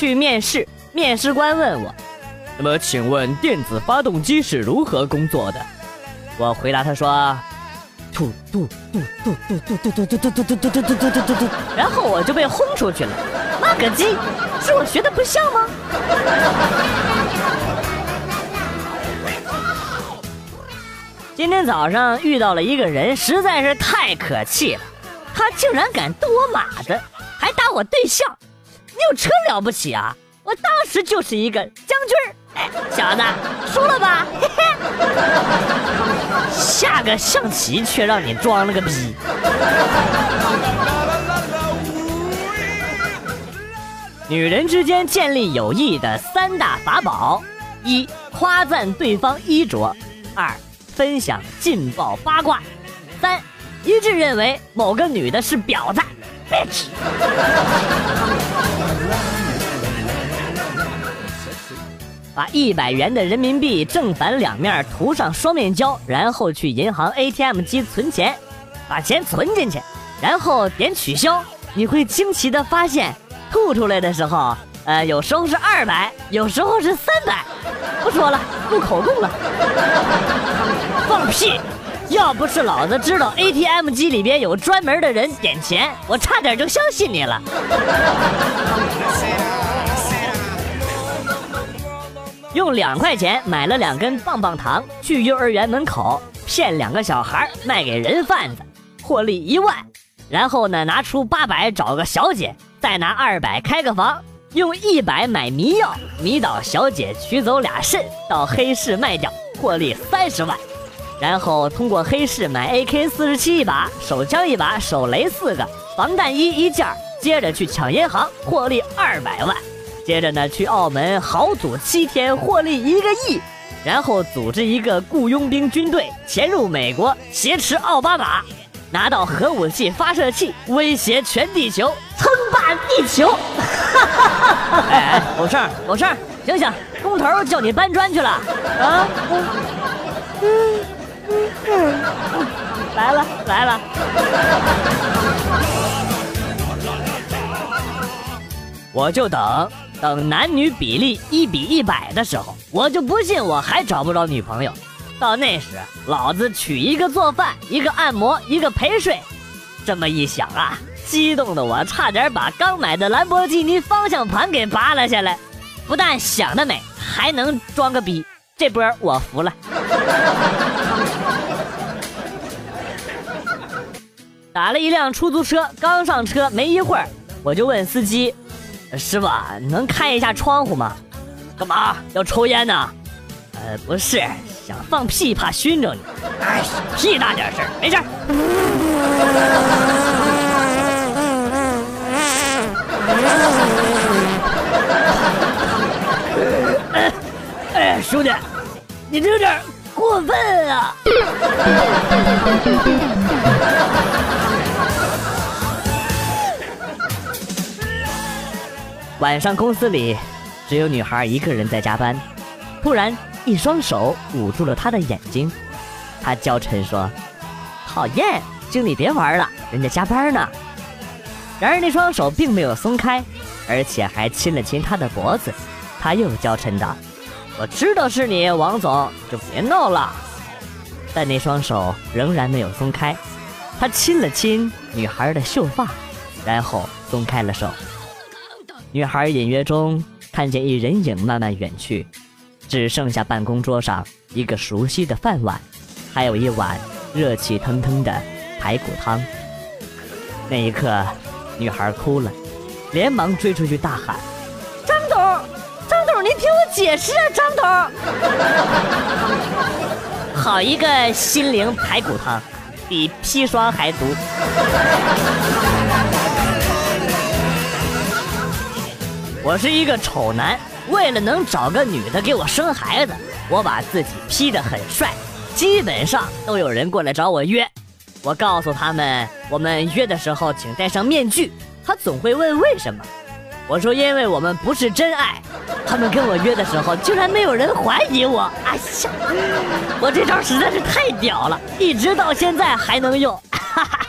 去面试，面试官问我：“那么，请问电子发动机是如何工作的？”我回答他说：“突突突突突突突突突突突突突突突突突。”然后我就被轰出去了。妈个鸡！是我学的不像吗？今天早上遇到了一个人，实在是太可气了。他竟然敢动我马子，还打我对象。你有车了不起啊？我当时就是一个将军儿。哎，小子，输了吧？嘿嘿。下个象棋却让你装了个逼。女人之间建立友谊的三大法宝：一、夸赞对方衣着；二、分享劲爆八卦；三、一致认为某个女的是婊子。把一百元的人民币正反两面涂上双面胶，然后去银行 ATM 机存钱，把钱存进去，然后点取消，你会惊奇的发现，吐出来的时候，呃，有时候是二百，有时候是三百。不说了，录口供了。放屁！要不是老子知道 ATM 机里边有专门的人点钱，我差点就相信你了。用两块钱买了两根棒棒糖，去幼儿园门口骗两个小孩卖给人贩子，获利一万。然后呢，拿出八百找个小姐，再拿二百开个房。用一百买迷药，迷倒小姐，取走俩肾，到黑市卖掉，获利三十万。然后通过黑市买 AK 四十七一把，手枪一把，手雷四个，防弹衣一件。接着去抢银行，获利二百万。接着呢，去澳门豪赌七天，获利一个亿。然后组织一个雇佣兵军队，潜入美国，挟持奥巴马。拿到核武器发射器，威胁全地球，称霸地球！哎 哎，狗剩狗剩，醒醒！工头叫你搬砖去了啊！嗯 来了来了。我就等等男女比例一比一百的时候，我就不信我还找不着女朋友。到那时，老子娶一个做饭，一个按摩，一个陪睡。这么一想啊，激动的我差点把刚买的兰博基尼方向盘给拔了下来。不但想得美，还能装个逼，这波我服了。打了一辆出租车，刚上车没一会儿，我就问司机：“师傅，能开一下窗户吗？干嘛要抽烟呢？”“呃，不是。”想放屁怕熏着你，哎，屁大点事，没事。哎，兄弟，你这有点过分啊！晚上公司里只有女孩一个人在加班，突然。一双手捂住了她的眼睛，她娇嗔说：“讨厌，经理别玩了，人家加班呢。”然而那双手并没有松开，而且还亲了亲她的脖子。他又娇嗔道：“我知道是你，王总，就别闹了。”但那双手仍然没有松开。他亲了亲女孩的秀发，然后松开了手。女孩隐约中看见一人影慢慢远去。只剩下办公桌上一个熟悉的饭碗，还有一碗热气腾腾的排骨汤。那一刻，女孩哭了，连忙追出去大喊：“，解释啊，张头！好一个心灵排骨汤，比砒霜还毒。”我是一个丑男。为了能找个女的给我生孩子，我把自己 P 的很帅，基本上都有人过来找我约。我告诉他们，我们约的时候请戴上面具。他总会问为什么，我说因为我们不是真爱。他们跟我约的时候，竟然没有人怀疑我。哎呀，我这招实在是太屌了，一直到现在还能用。哈哈，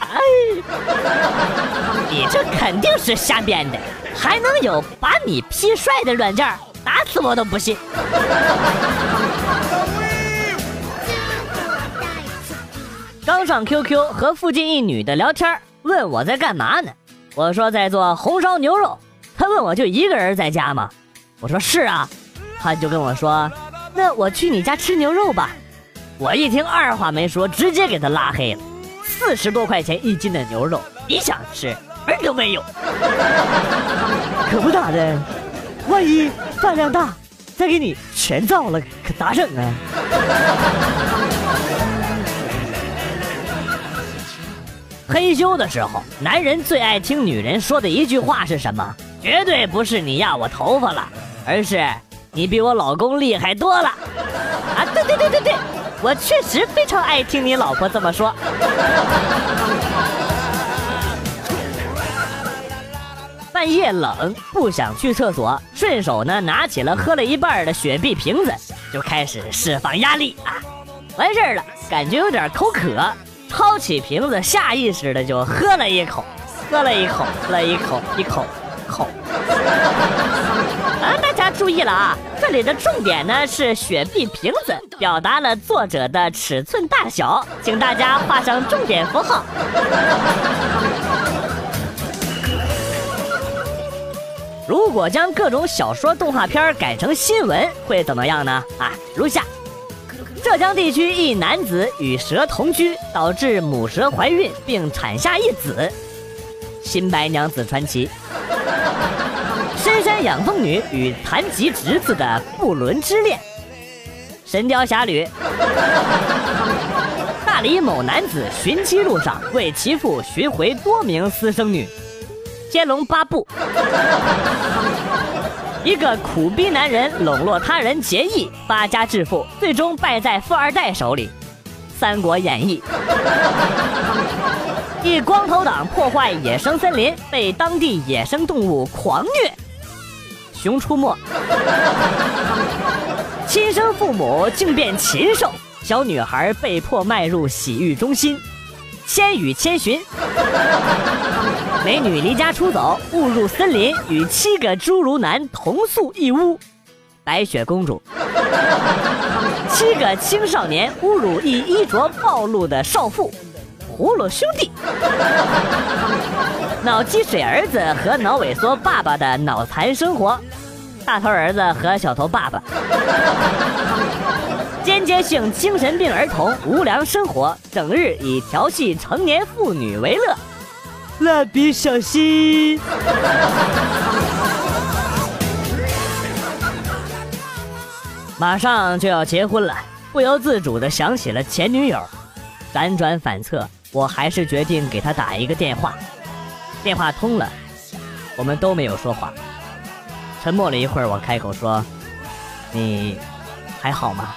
哎，你这肯定是瞎编的。还能有把你 P 帅的软件？打死我都不信。刚上 QQ 和附近一女的聊天，问我在干嘛呢？我说在做红烧牛肉。他问我就一个人在家吗？我说是啊。他就跟我说，那我去你家吃牛肉吧。我一听，二话没说，直接给他拉黑了。四十多块钱一斤的牛肉，你想吃门都没有。可不咋的，万一饭量大，再给你全造了，可咋整啊？嘿咻的时候，男人最爱听女人说的一句话是什么？绝对不是你压我头发了，而是你比我老公厉害多了。啊，对对对对对，我确实非常爱听你老婆这么说。半夜冷，不想去厕所，顺手呢拿起了喝了一半的雪碧瓶子，就开始释放压力啊。完事儿了，感觉有点口渴。抄起瓶子，下意识的就喝了一口，喝了一口，喝了一口，一，口。啊，大家注意了啊，这里的重点呢是雪碧瓶子，表达了作者的尺寸大小，请大家画上重点符号。如果将各种小说、动画片改成新闻，会怎么样呢？啊，如下。浙江地区一男子与蛇同居，导致母蛇怀孕并产下一子。新白娘子传奇。深山养蜂女与残疾侄子的不伦之恋。神雕侠侣。大理某男子寻妻路上为其父寻回多名私生女。天龙八部。一个苦逼男人笼络他人结义发家致富，最终败在富二代手里，《三国演义》。一光头党破坏野生森林，被当地野生动物狂虐，《熊出没》。亲生父母竟变禽兽，小女孩被迫迈入洗浴中心，《千与千寻》。美女离家出走，误入森林，与七个侏儒男同宿一屋。白雪公主。七个青少年侮辱一衣着暴露的少妇。葫芦兄弟。脑积水儿子和脑萎缩爸爸的脑残生活。大头儿子和小头爸爸。间接性精神病儿童无良生活，整日以调戏成年妇女为乐。蜡笔小新，马上就要结婚了，不由自主的想起了前女友，辗转反侧，我还是决定给他打一个电话。电话通了，我们都没有说话，沉默了一会儿，我开口说：“你还好吗？”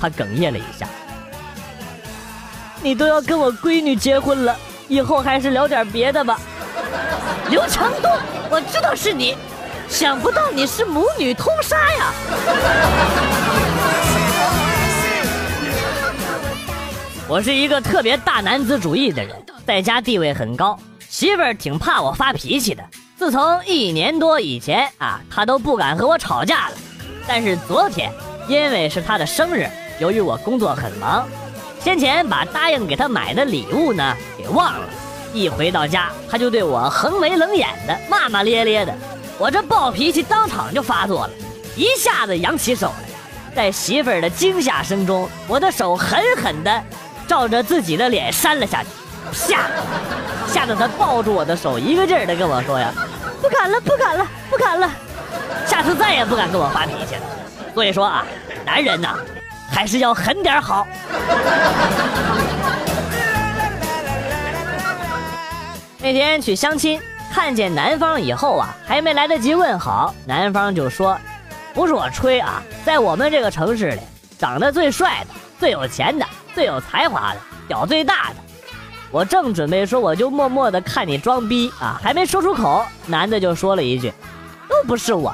他哽咽了一下：“你都要跟我闺女结婚了。”以后还是聊点别的吧。刘强东，我知道是你，想不到你是母女通杀呀！我是一个特别大男子主义的人，在家地位很高，媳妇儿挺怕我发脾气的。自从一年多以前啊，她都不敢和我吵架了。但是昨天，因为是她的生日，由于我工作很忙。先前把答应给她买的礼物呢给忘了，一回到家她就对我横眉冷眼的骂骂咧咧的，我这暴脾气当场就发作了，一下子扬起手来，在媳妇儿的惊吓声中，我的手狠狠的照着自己的脸扇了下去，吓，吓得他抱住我的手，一个劲儿的跟我说呀，不敢了，不敢了，不敢了，下次再也不敢跟我发脾气了。所以说啊，男人呐。还是要狠点好。那天去相亲，看见男方以后啊，还没来得及问好，男方就说：“不是我吹啊，在我们这个城市里，长得最帅的、最有钱的、最有才华的、屌最大的。”我正准备说，我就默默的看你装逼啊，还没说出口，男的就说了一句：“都不是我。”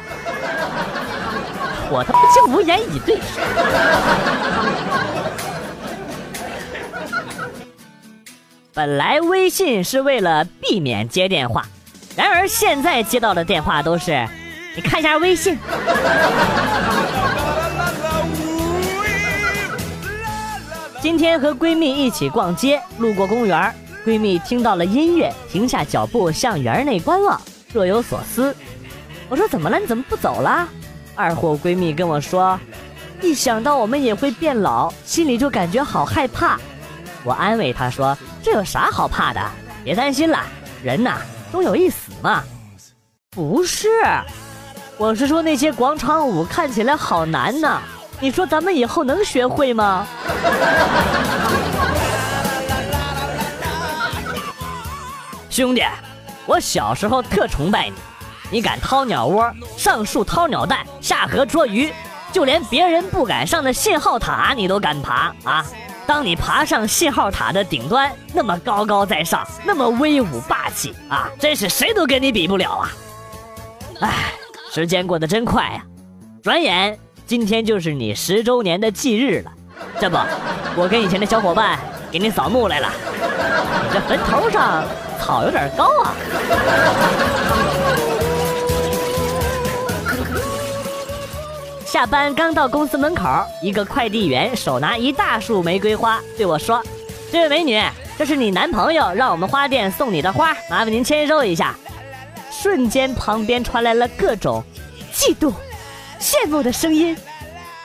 我他妈竟无言以对。本来微信是为了避免接电话，然而现在接到的电话都是，你看一下微信。今天和闺蜜一起逛街，路过公园，闺蜜听到了音乐，停下脚步向园内观望，若有所思。我说怎么了？你怎么不走了？二货闺蜜跟我说，一想到我们也会变老，心里就感觉好害怕。我安慰她说，这有啥好怕的？别担心了，人呐，终有一死嘛。不是，我是说那些广场舞看起来好难呐。你说咱们以后能学会吗？兄弟，我小时候特崇拜你，你敢掏鸟窝、上树掏鸟蛋、下河捉鱼，就连别人不敢上的信号塔你都敢爬啊！当你爬上信号塔的顶端，那么高高在上，那么威武霸气啊，真是谁都跟你比不了啊！哎，时间过得真快呀，转眼。今天就是你十周年的忌日了，这不，我跟以前的小伙伴给你扫墓来了。你这坟头上草有点高啊。下班刚到公司门口，一个快递员手拿一大束玫瑰花对我说：“这位美女，这是你男朋友让我们花店送你的花，麻烦您签收一下。”瞬间，旁边传来了各种嫉妒。羡慕的声音，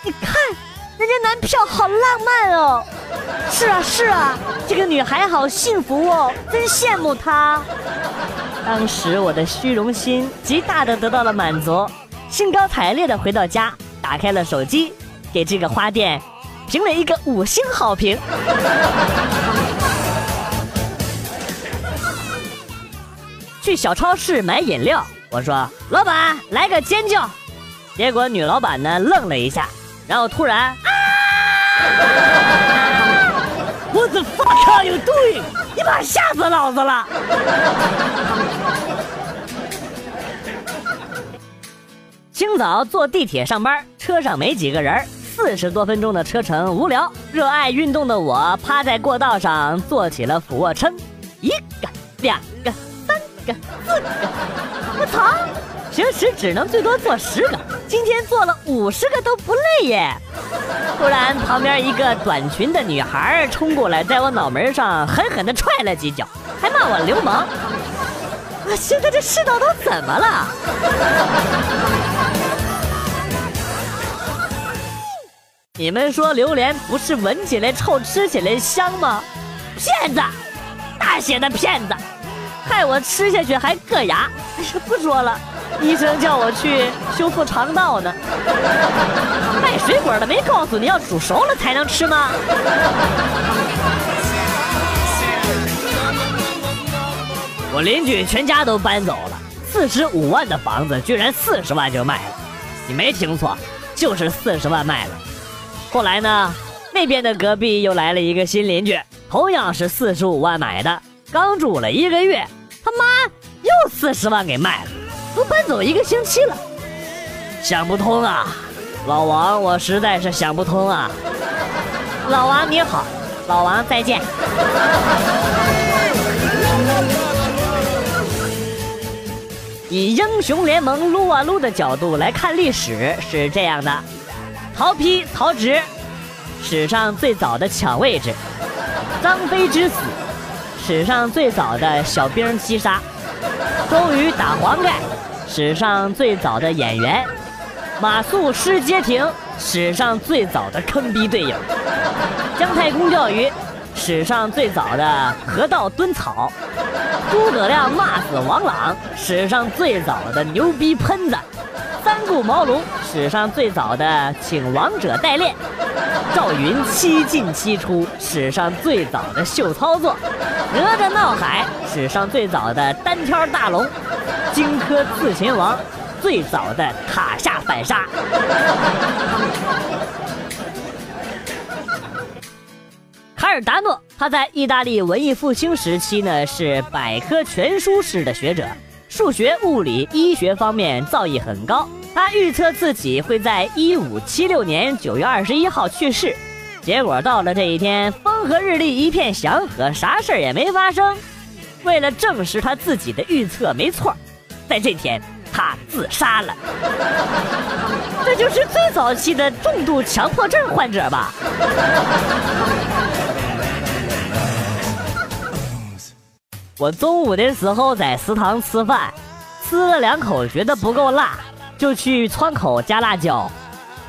你看，人家男票好浪漫哦。是啊是啊，这个女孩好幸福哦，真羡慕她。当时我的虚荣心极大的得到了满足，兴高采烈的回到家，打开了手机，给这个花店评了一个五星好评。去小超市买饮料，我说老板来个尖叫。结果女老板呢愣了一下，然后突然啊！What the fuck are you doing？你妈吓死老子了！清早坐地铁上班，车上没几个人，四十多分钟的车程无聊。热爱运动的我趴在过道上做起了俯卧撑，一个、两个、三个、四个，我操！平时只能最多做十个，今天做了五十个都不累耶！突然，旁边一个短裙的女孩冲过来，在我脑门上狠狠地踹了几脚，还骂我流氓。我现在这世道都怎么了？你们说榴莲不是闻起来臭，吃起来香吗？骗子，大写的骗子，害我吃下去还硌牙。不说了。医生叫我去修复肠道呢。卖水果的没告诉你要煮熟了才能吃吗？我邻居全家都搬走了，四十五万的房子居然四十万就卖了。你没听错，就是四十万卖了。后来呢，那边的隔壁又来了一个新邻居，同样是四十五万买的，刚住了一个月，他妈又四十万给卖了。都搬走一个星期了，想不通啊，老王，我实在是想不通啊。老王你好，老王再见。以英雄联盟撸啊撸的角度来看历史是这样的：曹丕、曹植，史上最早的抢位置；张飞之死，史上最早的小兵击杀；周瑜打黄盖。史上最早的演员，马谡失街亭，史上最早的坑逼队友，姜太公钓鱼，史上最早的河道蹲草，诸葛亮骂死王朗，史上最早的牛逼喷子，三顾茅庐，史上最早的请王者代练，赵云七进七出，史上最早的秀操作，哪吒闹海，史上最早的单挑大龙。荆轲刺秦王，最早的塔下反杀。卡尔达诺，他在意大利文艺复兴时期呢，是百科全书式的学者，数学、物理、医学方面造诣很高。他预测自己会在一五七六年九月二十一号去世，结果到了这一天，风和日丽，一片祥和，啥事儿也没发生。为了证实他自己的预测没错。在这天，他自杀了。这就是最早期的重度强迫症患者吧？我中午的时候在食堂吃饭，吃了两口觉得不够辣，就去窗口加辣椒。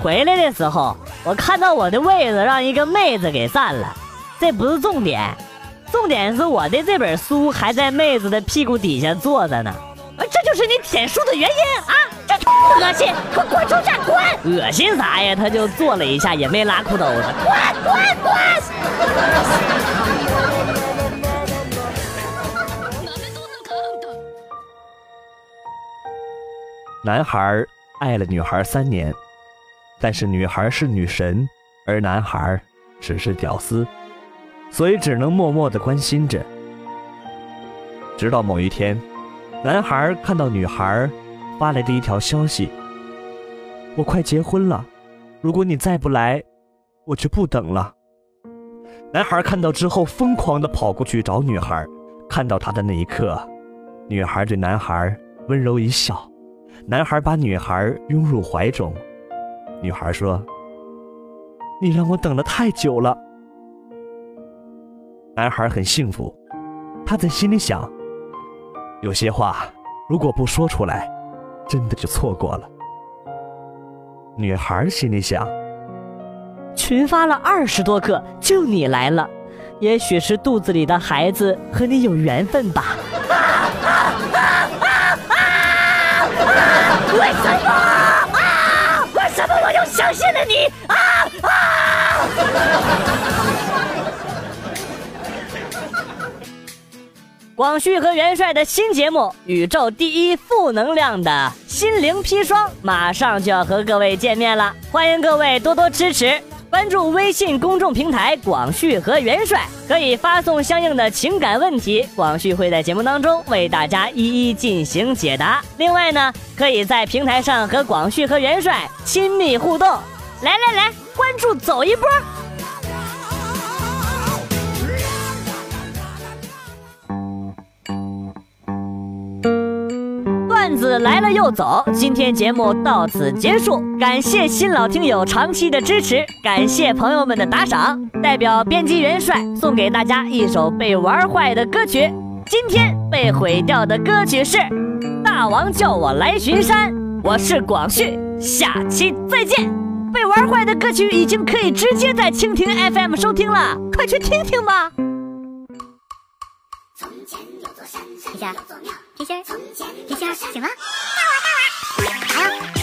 回来的时候，我看到我的位子让一个妹子给占了。这不是重点，重点是我的这本书还在妹子的屁股底下坐着呢。就是你舔书的原因啊！这恶心，快滚出去！滚！恶心啥呀？他就坐了一下，也没拉裤兜子。滚滚滚！男孩爱了女孩三年，但是女孩是女神，而男孩只是屌丝，所以只能默默的关心着。直到某一天。男孩看到女孩发来的一条消息：“我快结婚了，如果你再不来，我就不等了。”男孩看到之后，疯狂地跑过去找女孩。看到她的那一刻，女孩对男孩温柔一笑，男孩把女孩拥入怀中。女孩说：“你让我等了太久了。”男孩很幸福，他在心里想。有些话，如果不说出来，真的就错过了。女孩心里想：群发了二十多个，就你来了，也许是肚子里的孩子和你有缘分吧。为什么？啊！为什么我又相信了你？啊啊！广旭和元帅的新节目《宇宙第一负能量的心灵砒霜》马上就要和各位见面了，欢迎各位多多支持，关注微信公众平台“广旭和元帅”，可以发送相应的情感问题，广旭会在节目当中为大家一一进行解答。另外呢，可以在平台上和广旭和元帅亲密互动，来来来，关注走一波。子来了又走，今天节目到此结束，感谢新老听友长期的支持，感谢朋友们的打赏。代表编辑元帅送给大家一首被玩坏的歌曲，今天被毁掉的歌曲是《大王叫我来巡山》，我是广旭，下期再见。被玩坏的歌曲已经可以直接在蜻蜓 FM 收听了，快去听听吧。从前有座山，山有座庙。皮心儿，皮心，醒了。大王，大王，啥呀